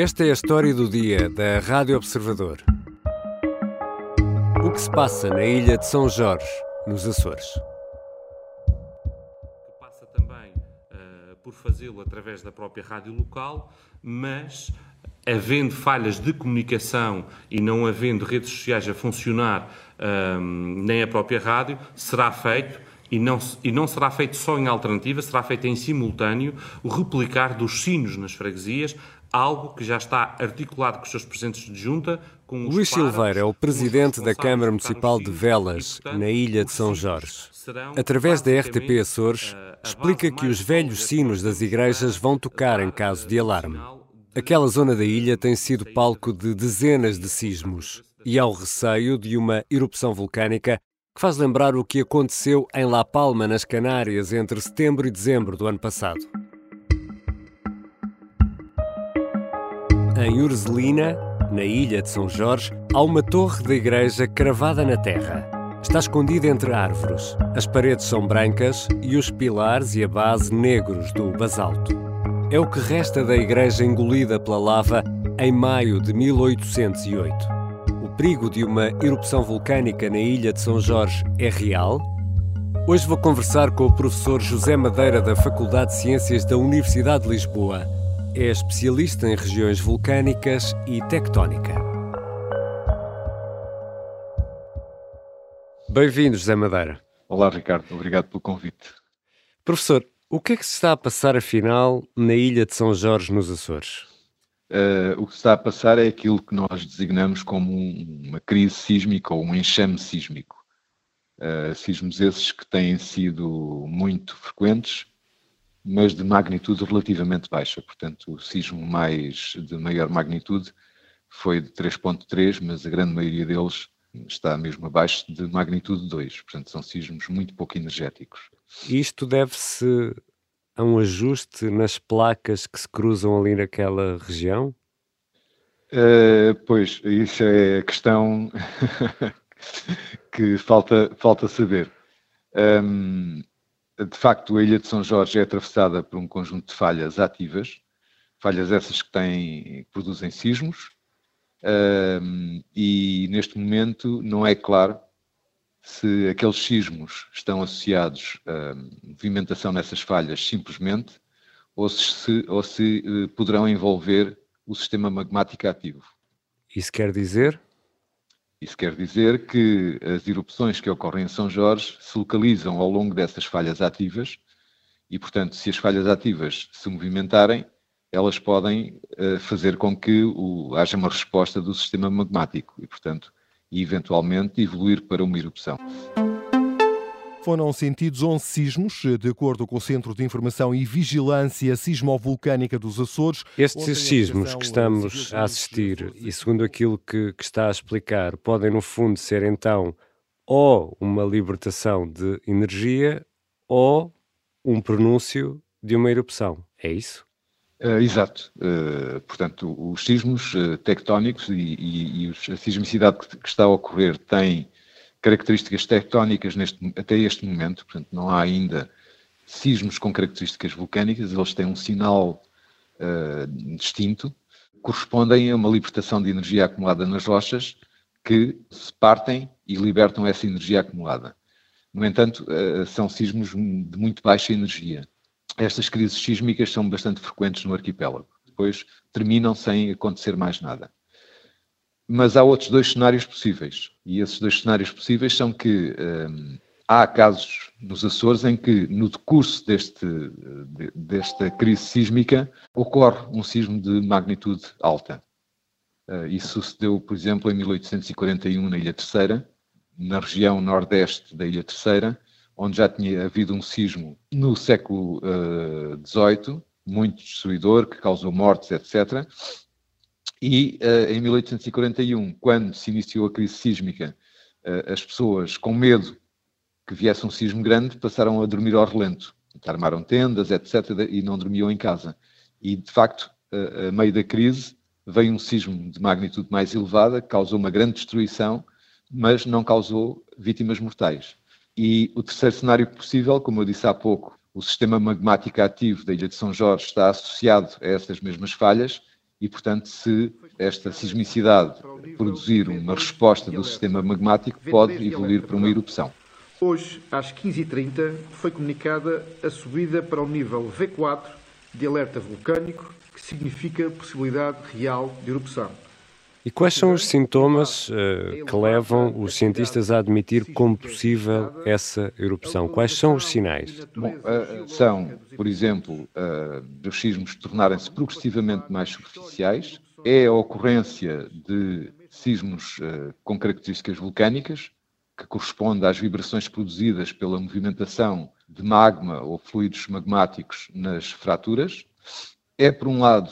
Esta é a história do dia da Rádio Observador. O que se passa na ilha de São Jorge, nos Açores? Passa também uh, por fazê-lo através da própria rádio local, mas havendo falhas de comunicação e não havendo redes sociais a funcionar, um, nem a própria rádio, será feito e não, e não será feito só em alternativa, será feito em simultâneo o replicar dos sinos nas freguesias, algo que já está articulado com os seus presentes de junta. Com Luís Silveira é o presidente da Câmara Municipal de Velas, na ilha de São Jorge. Através da RTP Açores, uh, explica que os velhos sinos das igrejas vão tocar em caso de alarme. Aquela zona da ilha tem sido palco de dezenas de sismos e há o receio de uma erupção vulcânica que faz lembrar o que aconteceu em La Palma, nas Canárias, entre setembro e dezembro do ano passado. Em Urzelina, na ilha de São Jorge, há uma torre da igreja cravada na terra. Está escondida entre árvores. As paredes são brancas e os pilares e a base negros do basalto. É o que resta da igreja engolida pela lava em maio de 1808 perigo de uma erupção vulcânica na ilha de São Jorge é real? Hoje vou conversar com o professor José Madeira da Faculdade de Ciências da Universidade de Lisboa. É especialista em regiões vulcânicas e tectónica. Bem-vindo, José Madeira. Olá, Ricardo. Obrigado pelo convite. Professor, o que é que se está a passar afinal na ilha de São Jorge, nos Açores? Uh, o que está a passar é aquilo que nós designamos como um, uma crise sísmica ou um enxame sísmico. Uh, sismos esses que têm sido muito frequentes, mas de magnitude relativamente baixa. Portanto, o sismo mais de maior magnitude foi de 3.3, mas a grande maioria deles está mesmo abaixo de magnitude 2. Portanto, são sismos muito pouco energéticos. Isto deve-se há um ajuste nas placas que se cruzam ali naquela região? Uh, pois, isso é a questão que falta, falta saber. Um, de facto, a Ilha de São Jorge é atravessada por um conjunto de falhas ativas, falhas essas que têm, que produzem sismos, e neste momento não é claro se aqueles sismos estão associados a movimentação nessas falhas simplesmente, ou se, ou se uh, poderão envolver o sistema magmático ativo. Isso quer dizer? Isso quer dizer que as erupções que ocorrem em São Jorge se localizam ao longo dessas falhas ativas e, portanto, se as falhas ativas se movimentarem, elas podem uh, fazer com que o, haja uma resposta do sistema magmático e, portanto, eventualmente, evoluir para uma erupção. Foram sentidos 11 sismos, de acordo com o Centro de Informação e Vigilância Sismovulcânica dos Açores. Estes sismos que estamos a assistir, e segundo aquilo que, que está a explicar, podem, no fundo, ser então ou uma libertação de energia ou um pronúncio de uma erupção. É isso? Uh, exato. Uh, portanto, os sismos uh, tectónicos e, e, e, a sismicidade que, que, está a ocorrer tem características tectónicas neste, até este momento, portanto, não há ainda sismos com características vulcânicas, eles têm um sinal distinto, correspondem a uma libertação de energia acumulada nas rochas que se partem e libertam essa energia acumulada. No entanto, são sismos de muito baixa energia estas crises sísmicas são bastante frequentes no arquipélago. Depois terminam sem acontecer mais nada. Mas há outros dois cenários possíveis. E esses dois cenários possíveis são que hum, há casos nos Açores em que, no decurso deste, desta crise sísmica, ocorre um sismo de magnitude alta. Uh, isso sucedeu, por exemplo, em 1841 na Ilha Terceira, na região nordeste da Ilha Terceira, onde já tinha havido um sismo no século XVIII, uh, muito destruidor, que causou mortes, etc. E uh, em 1841, quando se iniciou a crise sísmica, uh, as pessoas, com medo que viesse um sismo grande, passaram a dormir ao relento. Armaram tendas, etc., e não dormiam em casa. E, de facto, a meio da crise, veio um sismo de magnitude mais elevada, causou uma grande destruição, mas não causou vítimas mortais. E o terceiro cenário possível, como eu disse há pouco, o sistema magmático ativo da Ilha de São Jorge está associado a essas mesmas falhas e, portanto, se esta sismicidade produzir uma resposta do sistema magmático, pode evoluir para uma erupção. Hoje, às 15h30, foi comunicada a subida para o nível V4 de alerta vulcânico, que significa possibilidade real de erupção. E quais são os sintomas uh, que levam os cientistas a admitir como possível essa erupção? Quais são os sinais? Bom, uh, são, por exemplo, uh, os sismos tornarem-se progressivamente mais superficiais, é a ocorrência de sismos com características vulcânicas, que corresponde às vibrações produzidas pela movimentação de magma ou fluidos magmáticos nas fraturas. É, por um lado,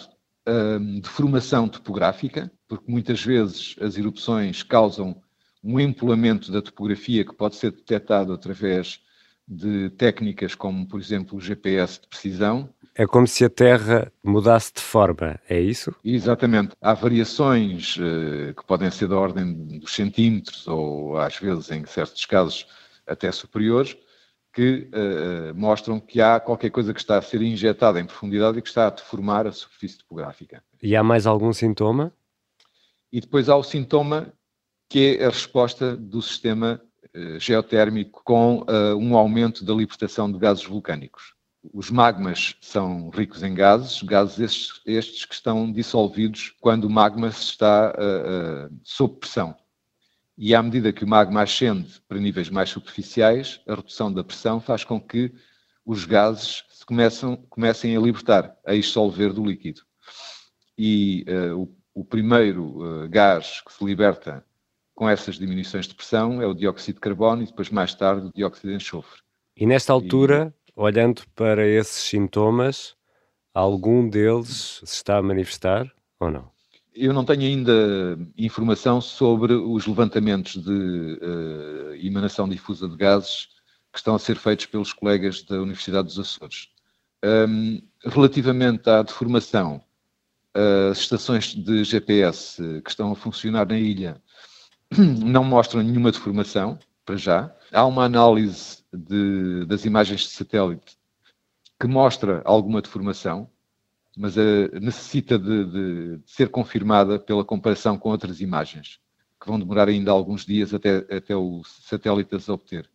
deformação topográfica, porque muitas vezes as erupções causam um empolamento da topografia que pode ser detectado através de técnicas como, por exemplo, o GPS de precisão. É como se a Terra mudasse de forma, é isso? Exatamente. Há variações uh, que podem ser da ordem dos centímetros ou, às vezes, em certos casos, até superiores, que uh, mostram que há qualquer coisa que está a ser injetada em profundidade e que está a deformar a superfície topográfica. E há mais algum sintoma? E depois há o sintoma que é a resposta do sistema uh, geotérmico com uh, um aumento da libertação de gases vulcânicos. Os magmas são ricos em gases, gases estes, estes que estão dissolvidos quando o magma está sob pressão e à medida que o magma ascende para níveis mais superficiais, a redução da pressão faz com que os gases se começam, comecem a libertar, a dissolver do líquido. E uh, o, o, primeiro uh, gás que se liberta com essas diminuições de pressão é o dióxido de carbono e depois mais tarde o dióxido de enxofre. E nesta altura, e... olhando para esses sintomas, algum deles se está a manifestar ou não? Eu não tenho ainda informação sobre os levantamentos de uh, emanação difusa de gases que estão a ser feitos pelos colegas da Universidade dos Açores. Um, relativamente à deformação, as estações de GPS que estão a funcionar na ilha não mostram nenhuma deformação, para já. Há uma análise de, das imagens de satélite que mostra alguma deformação, mas uh, necessita de, de, de, ser confirmada pela comparação com outras imagens, que vão demorar ainda alguns dias até, até o satélite as obter.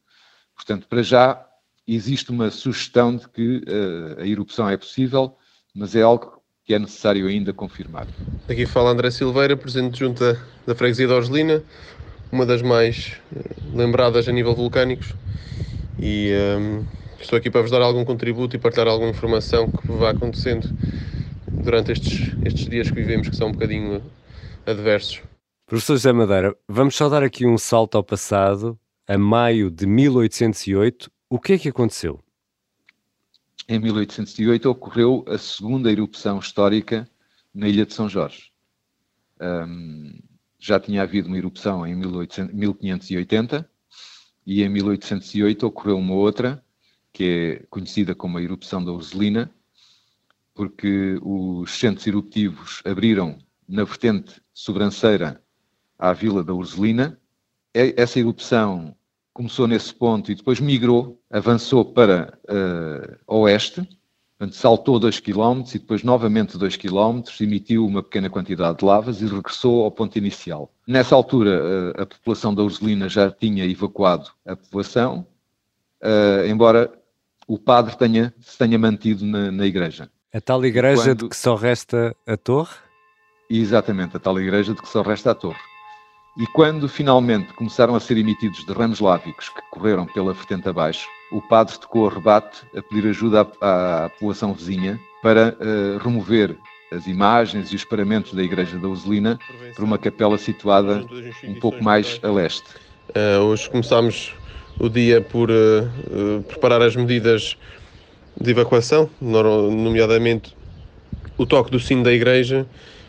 Portanto, para já, existe uma sugestão de que uh, a erupção é possível, mas é algo que é necessário ainda confirmar. Aqui fala André Silveira, presidente junta da freguesia de Orgelina, uma das mais uh, lembradas a nível vulcânicos, e um, estou aqui para vos dar algum contributo e partilhar alguma informação que vá acontecendo durante estes, estes dias que vivemos, que são um bocadinho adversos. Professor José Madeira, vamos só dar aqui um salto ao passado, a maio de 1808. O que é que aconteceu? Em 1808 ocorreu a segunda erupção histórica na Ilha de São Jorge. Um, já tinha havido uma erupção em 1800, 1580 e em 1808 ocorreu uma outra, que é conhecida como a erupção da Urselina, porque os centros eruptivos abriram na vertente sobranceira à Vila da Urselina. Essa erupção começou nesse ponto e depois migrou, avançou para uh, oeste, portanto, saltou 2 km e depois novamente 2 km, emitiu uma pequena quantidade de lavas e regressou ao ponto inicial. Nessa altura, uh, a população da Urselina já tinha evacuado a população, uh, embora o padre tenha, se tenha mantido na, na igreja. A tal igreja quando... de que só resta a torre? Exatamente, a tal igreja de que só resta a torre. E quando finalmente começaram a ser emitidos derrames lávicos que correram pela vertente abaixo, o padre tocou a rebate a pedir ajuda à, à população vizinha para uh, remover as imagens e os paramentos da igreja da Uselina para uma capela situada um pouco mais a leste. Uh, hoje começámos o dia por uh, preparar as medidas de evacuação, nomeadamente o toque do sino da igreja,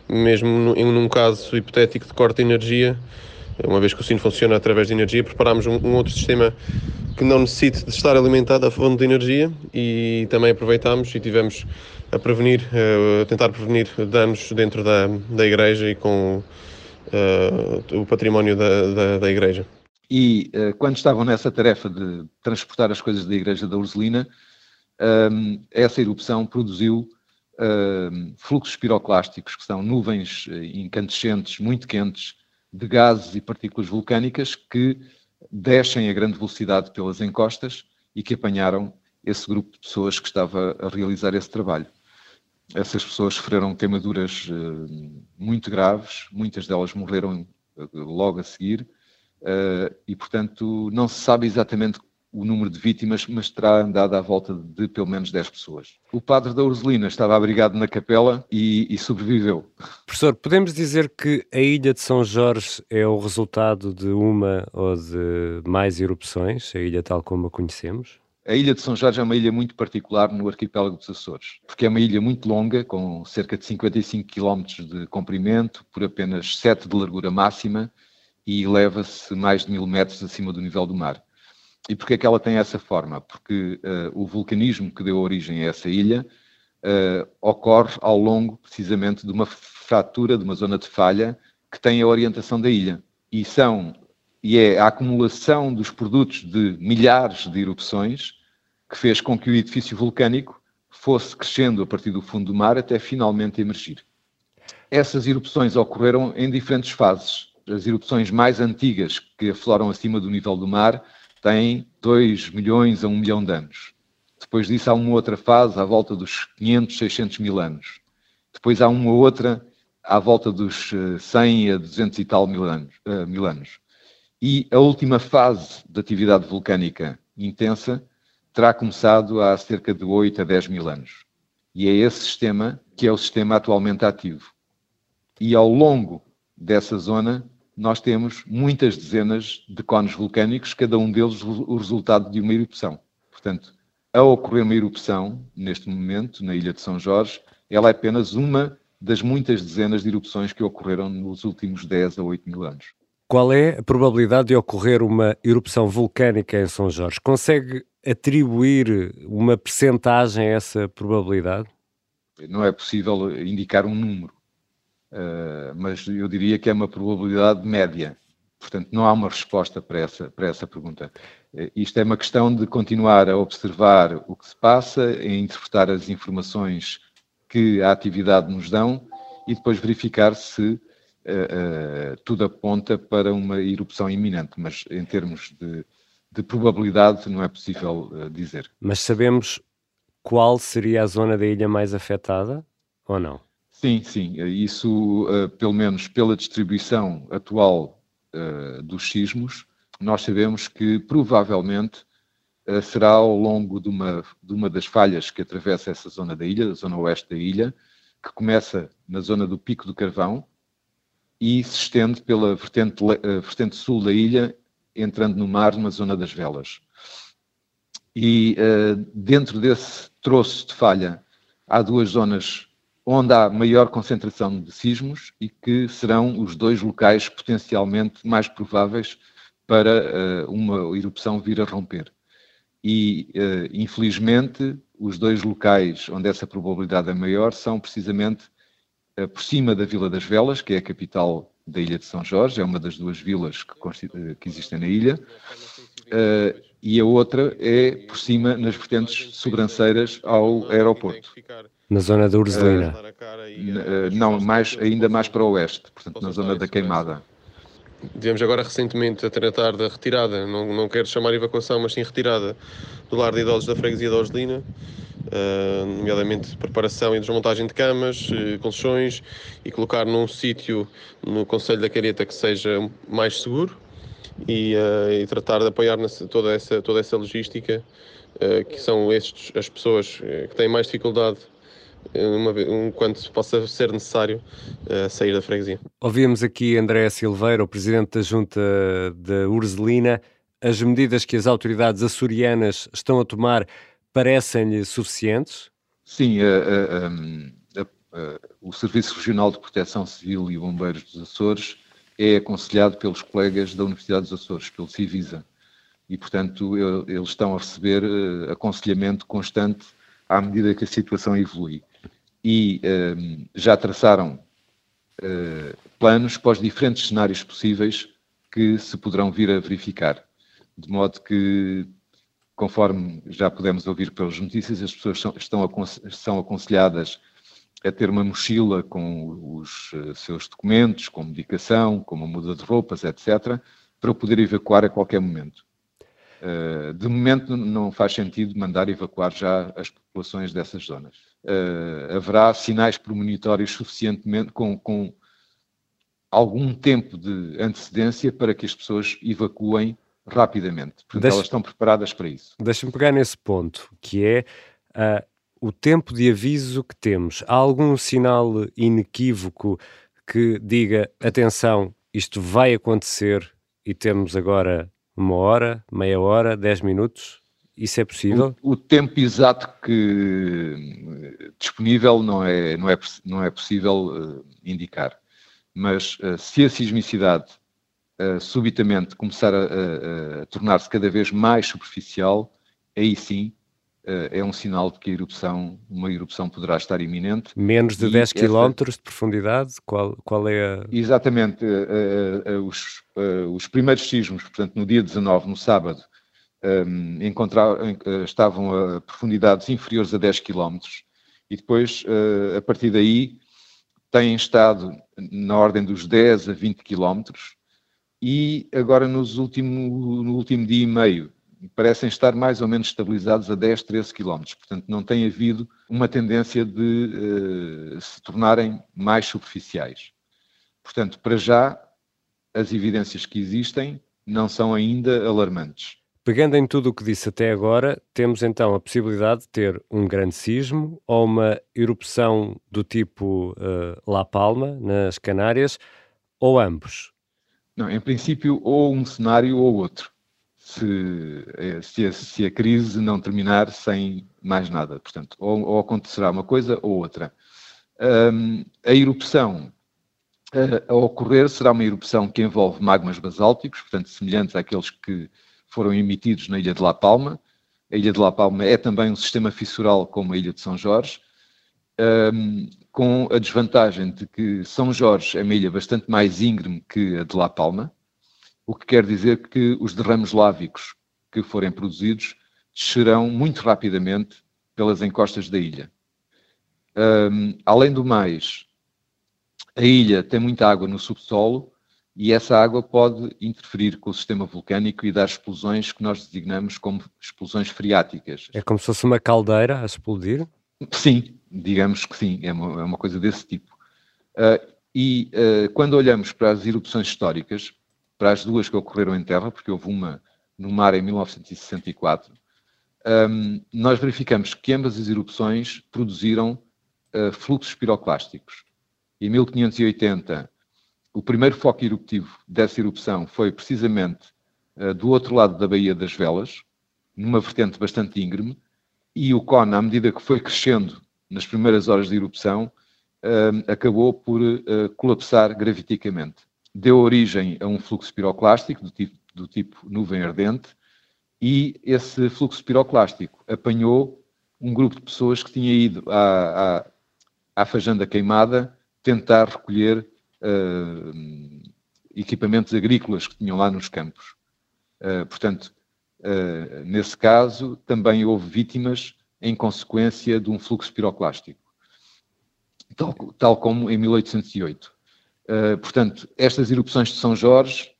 mesmo em um caso hipotético de corte de energia, uma vez que o sino funciona através de energia, preparámos um, um outro sistema que não necessite de estar alimentado a fonte de energia e também aproveitámos e tivemos a prevenir, eh, a tentar prevenir danos dentro da, da igreja e com uh, o património da, da, da igreja. E uh, quando estavam nessa tarefa de transportar as coisas da igreja da Urselina, um, essa erupção produziu uh, fluxos piroclásticos, que são nuvens incandescentes muito quentes de gases e partículas vulcânicas que descem a grande velocidade pelas encostas e que apanharam esse grupo de pessoas que estava a realizar esse trabalho. Essas pessoas sofreram queimaduras uh, muito graves, muitas delas morreram uh, logo a seguir, e portanto não se sabe exatamente o número de vítimas, mas terá andado à volta de pelo menos 10 pessoas. O padre da Ursulina estava abrigado na capela e, e, sobreviveu. Professor, podemos dizer que a ilha de São Jorge é o resultado de uma ou de mais erupções, a ilha tal como a conhecemos? A ilha de São Jorge é uma ilha muito particular no arquipélago dos Açores, porque é uma ilha muito longa, com cerca de 55 km de comprimento, por apenas 7 de largura máxima, e eleva-se mais de mil metros acima do nível do mar. E porquê é que ela tem essa forma? Porque uh, o vulcanismo que deu origem a essa ilha uh, ocorre ao longo, precisamente, de uma fratura, de uma zona de falha, que tem a orientação da ilha. E são e é a acumulação dos produtos de milhares de erupções que fez com que o edifício vulcânico fosse crescendo a partir do fundo do mar até finalmente emergir. Essas erupções ocorreram em diferentes fases. As erupções mais antigas, que afloram acima do nível do mar, têm 2 milhões a 1 milhão de anos. Depois disso, há uma outra fase à volta dos 500, 600 mil anos. Depois há uma outra à volta dos 100 eh, a 200 e tal mil anos. Uh, mil anos. E a última fase da atividade vulcânica intensa terá começado há cerca de 8 a 10 mil anos. E é esse sistema que é o sistema atualmente ativo. E ao longo dessa zona, nós temos muitas dezenas de cones vulcânicos, cada um deles o resultado de uma erupção. Portanto, ao ocorrer uma erupção, neste momento, na ilha de São Jorge, ela é apenas uma das muitas dezenas de erupções que ocorreram nos últimos 10 a 8 mil anos. Qual é a probabilidade de ocorrer uma erupção vulcânica em São Jorge? Consegue atribuir uma percentagem a essa probabilidade? Não é possível indicar um número, mas eu diria que é uma probabilidade média. Portanto, não há uma resposta para essa, para essa pergunta. Uh, isto é uma questão de continuar a observar o que se passa, a interpretar as informações que a atividade nos dão e depois verificar se uh, tudo aponta para uma erupção iminente, mas em termos de, de probabilidade não é possível uh, dizer. Mas sabemos qual seria a zona da ilha mais afetada ou não? Sim, sim. Isso, uh, pelo menos pela distribuição atual dos sismos, nós sabemos que provavelmente será ao longo de uma, de uma das falhas que atravessa essa zona da ilha, a zona oeste da ilha, que começa na zona do Pico do Carvão e se estende pela vertente, vertente sul da ilha, entrando no mar, numa zona das velas. E dentro desse troço de falha há duas zonas onde há maior concentração de sismos e que serão os dois locais potencialmente mais prováveis para uh, uma erupção vir a romper. E, uh, infelizmente, os dois locais onde essa probabilidade é maior são precisamente eh, por cima da Vila das Velas, que é a capital da Ilha de São Jorge, é uma das duas vilas que, que existem na ilha, uh, e a outra é por cima, nas vertentes sobranceiras ao aeroporto. Na zona da Urzelina? Uh, não, mais, ainda mais para o oeste, portanto, na zona da Queimada. Tivemos agora recentemente a tratar da retirada, não, não quero chamar evacuação, mas sim retirada do lar de idosos da freguesia da Urzelina uh, nomeadamente preparação e desmontagem de camas, uh, colchões e colocar num sítio no Conselho da Careta que seja mais seguro e, uh, e tratar de apoiar nessa, toda, essa, toda essa logística, que são estes, as pessoas que têm mais dificuldade uma, um, quando possa ser necessário uh, sair da freguesia. Ouvimos aqui André Silveira, o presidente da Junta da Urzelina. As medidas que as autoridades açorianas estão a tomar parecem-lhe suficientes? Sim, o Serviço Regional de Proteção Civil e Bombeiros dos Açores é aconselhado pelos colegas da Universidade dos Açores, pelo Civisa, e, portanto, eles estão a receber uh, aconselhamento constante à medida que a situação evolui. E uh, já traçaram uh, planos para os diferentes cenários possíveis que se poderão vir a verificar, de modo que conforme já pudemos ouvir pelas notícias, as pessoas são, estão, são aconselhadas a ter uma mochila com os uh, seus documentos, com medicação, com uma muda de roupas, etc., para poder evacuar a qualquer momento. Uh, de momento, não faz sentido mandar evacuar já as populações dessas zonas. Uh, haverá sinais premonitórios suficientemente com, com algum tempo de antecedência para que as pessoas evacuem rapidamente. Portanto, elas estão preparadas para isso. Deixa-me pegar nesse ponto, que é uh, o tempo de aviso que temos. Há algum sinal inequívoco que diga, atenção, isto vai acontecer e temos agora uma hora, meia hora, dez minutos? Isso é possível? O, o, tempo exato que disponível não é, não é, não é possível uh, indicar mas uh, se a sismicidade uh, subitamente começar a, a, a tornar-se cada vez mais superficial, aí sim uh, é um sinal de que a erupção, uma erupção poderá estar iminente. Menos de 10 km de profundidade? Qual, qual é a... Exatamente. Os, os, primeiros sismos, portanto, no dia 19, no sábado, um, estavam a profundidades inferiores a 10 km e depois, a partir daí, têm estado na ordem dos 10 a 20 quilómetros e agora nos último, no último dia e meio parecem estar mais ou menos estabilizados a 10, 13 quilómetros. Portanto, não tem havido uma tendência de uh, se tornarem mais superficiais. Portanto, para já, as evidências que existem não são ainda alarmantes. Pegando em tudo o que disse até agora, temos então a possibilidade de ter um grande sismo ou uma erupção do tipo uh, La Palma, nas Canárias, ou ambos? Não, em princípio, ou um cenário ou outro. Se, eh, se, a, se a crise não terminar sem mais nada. Portanto, ou, ou acontecerá uma coisa ou outra. Um, a erupção a, a ocorrer será uma erupção que envolve magmas basálticos, portanto, semelhantes àqueles que foram emitidos na Ilha de La Palma. A Ilha de La Palma é também um sistema fissural como a Ilha de São Jorge, um, com a desvantagem de que São Jorge é uma ilha bastante mais íngreme que a de La Palma, o que quer dizer que os derrames lávicos que forem produzidos descerão muito rapidamente pelas encostas da ilha. Um, além do mais, a ilha tem muita água no subsolo e essa água pode interferir com o sistema vulcânico e dar explosões que nós designamos como explosões freáticas. É como se fosse uma caldeira a explodir? Sim, digamos que sim, é uma, é uma coisa desse tipo. Uh, e uh, quando olhamos para as erupções históricas, para as duas que ocorreram em terra, porque houve uma no mar em 1964, um, nós verificamos que ambas as erupções produziram uh, fluxos piroclásticos. Em 1580, o primeiro foco eruptivo dessa erupção foi precisamente uh, do outro lado da Baía das Velas, numa vertente bastante íngreme, e o cone, à medida que foi crescendo nas primeiras horas de erupção, uh, acabou por uh, colapsar graviticamente. Deu origem a um fluxo piroclástico do tipo, do tipo nuvem ardente, e esse fluxo piroclástico apanhou um grupo de pessoas que tinha ido à, à, à fajanda queimada tentar recolher uh, equipamentos agrícolas que tinham lá nos campos. Uh, portanto, uh, nesse caso, também houve vítimas em consequência de um fluxo piroclástico, tal, tal como em 1808. portanto, estas erupções de São Jorge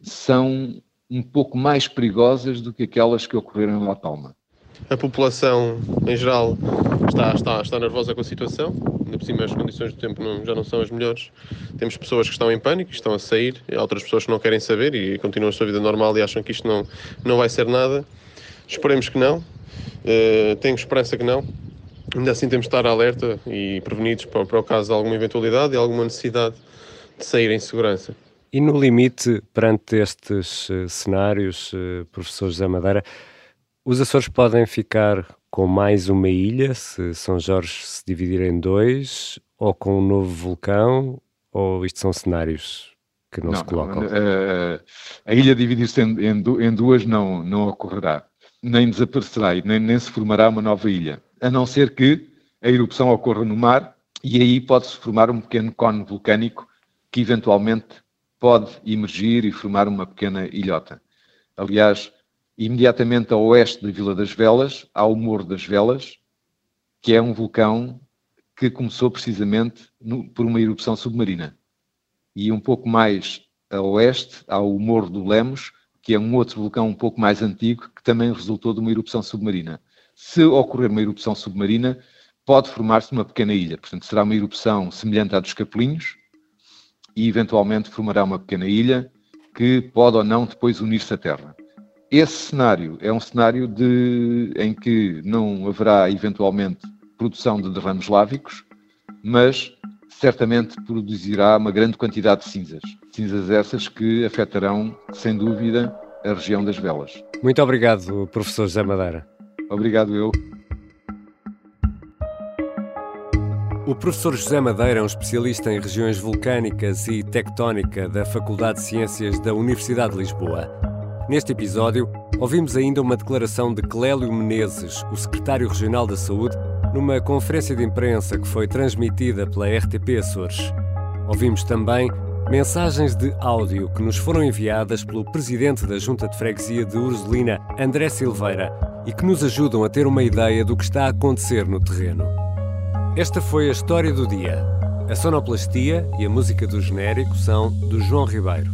são um pouco mais perigosas do que aquelas que ocorreram em La Palma. A população, em geral, está, está, está nervosa com a situação, ainda por cima as condições do tempo não, já não são as melhores. Temos pessoas que estão em pânico, estão a sair, e outras pessoas que não querem saber e continuam a sua vida normal e acham que isto não, não vai ser nada. Esperemos que não, uh, tenho esperança que não. Ainda assim temos de estar alerta e prevenidos para, para o caso de alguma eventualidade e alguma necessidade de sair em segurança. E no limite, perante estes uh, cenários, uh, professor José Madeira, os Açores podem ficar com mais uma ilha, se São Jorge se dividir em dois, ou com um novo vulcão, ou isto são cenários que não, não se colocam? Não, uh, a ilha dividir-se em, em, em, duas não, não ocorrerá, nem desaparecerá, nem, nem se formará uma nova ilha, a não ser que a erupção ocorra no mar e aí pode-se formar um pequeno cone vulcânico que eventualmente pode emergir e formar uma pequena ilhota. Aliás, Imediatamente a oeste da Vila das Velas há o Morro das Velas, que é um vulcão que começou precisamente no, por uma erupção submarina. E um pouco mais a oeste, há o Morro do Lemos, que é um outro vulcão um pouco mais antigo, que também resultou de uma erupção submarina. Se ocorrer uma erupção submarina, pode formar-se uma pequena ilha. Portanto, será uma erupção semelhante à dos Capelinhos e, eventualmente, formará uma pequena ilha que pode ou não depois unir-se à Terra. Esse cenário é um cenário de, em que não haverá, eventualmente, produção de derrames lávicos, mas certamente produzirá uma grande quantidade de cinzas. Cinzas essas que afetarão, sem dúvida, a região das velas. Muito obrigado, professor José Madeira. Obrigado eu. O professor José Madeira é um especialista em regiões vulcânicas e tectónica da Faculdade de Ciências da Universidade de Lisboa. Neste episódio, ouvimos ainda uma declaração de Clélio Menezes, o secretário regional da Saúde, numa conferência de imprensa que foi transmitida pela RTP Açores. Ouvimos também mensagens de áudio que nos foram enviadas pelo presidente da Junta de Freguesia de Ursulina, André Silveira, e que nos ajudam a ter uma ideia do que está a acontecer no terreno. Esta foi a história do dia. A sonoplastia e a música do genérico são do João Ribeiro.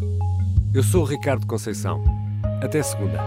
Eu sou o Ricardo Conceição. Até segunda.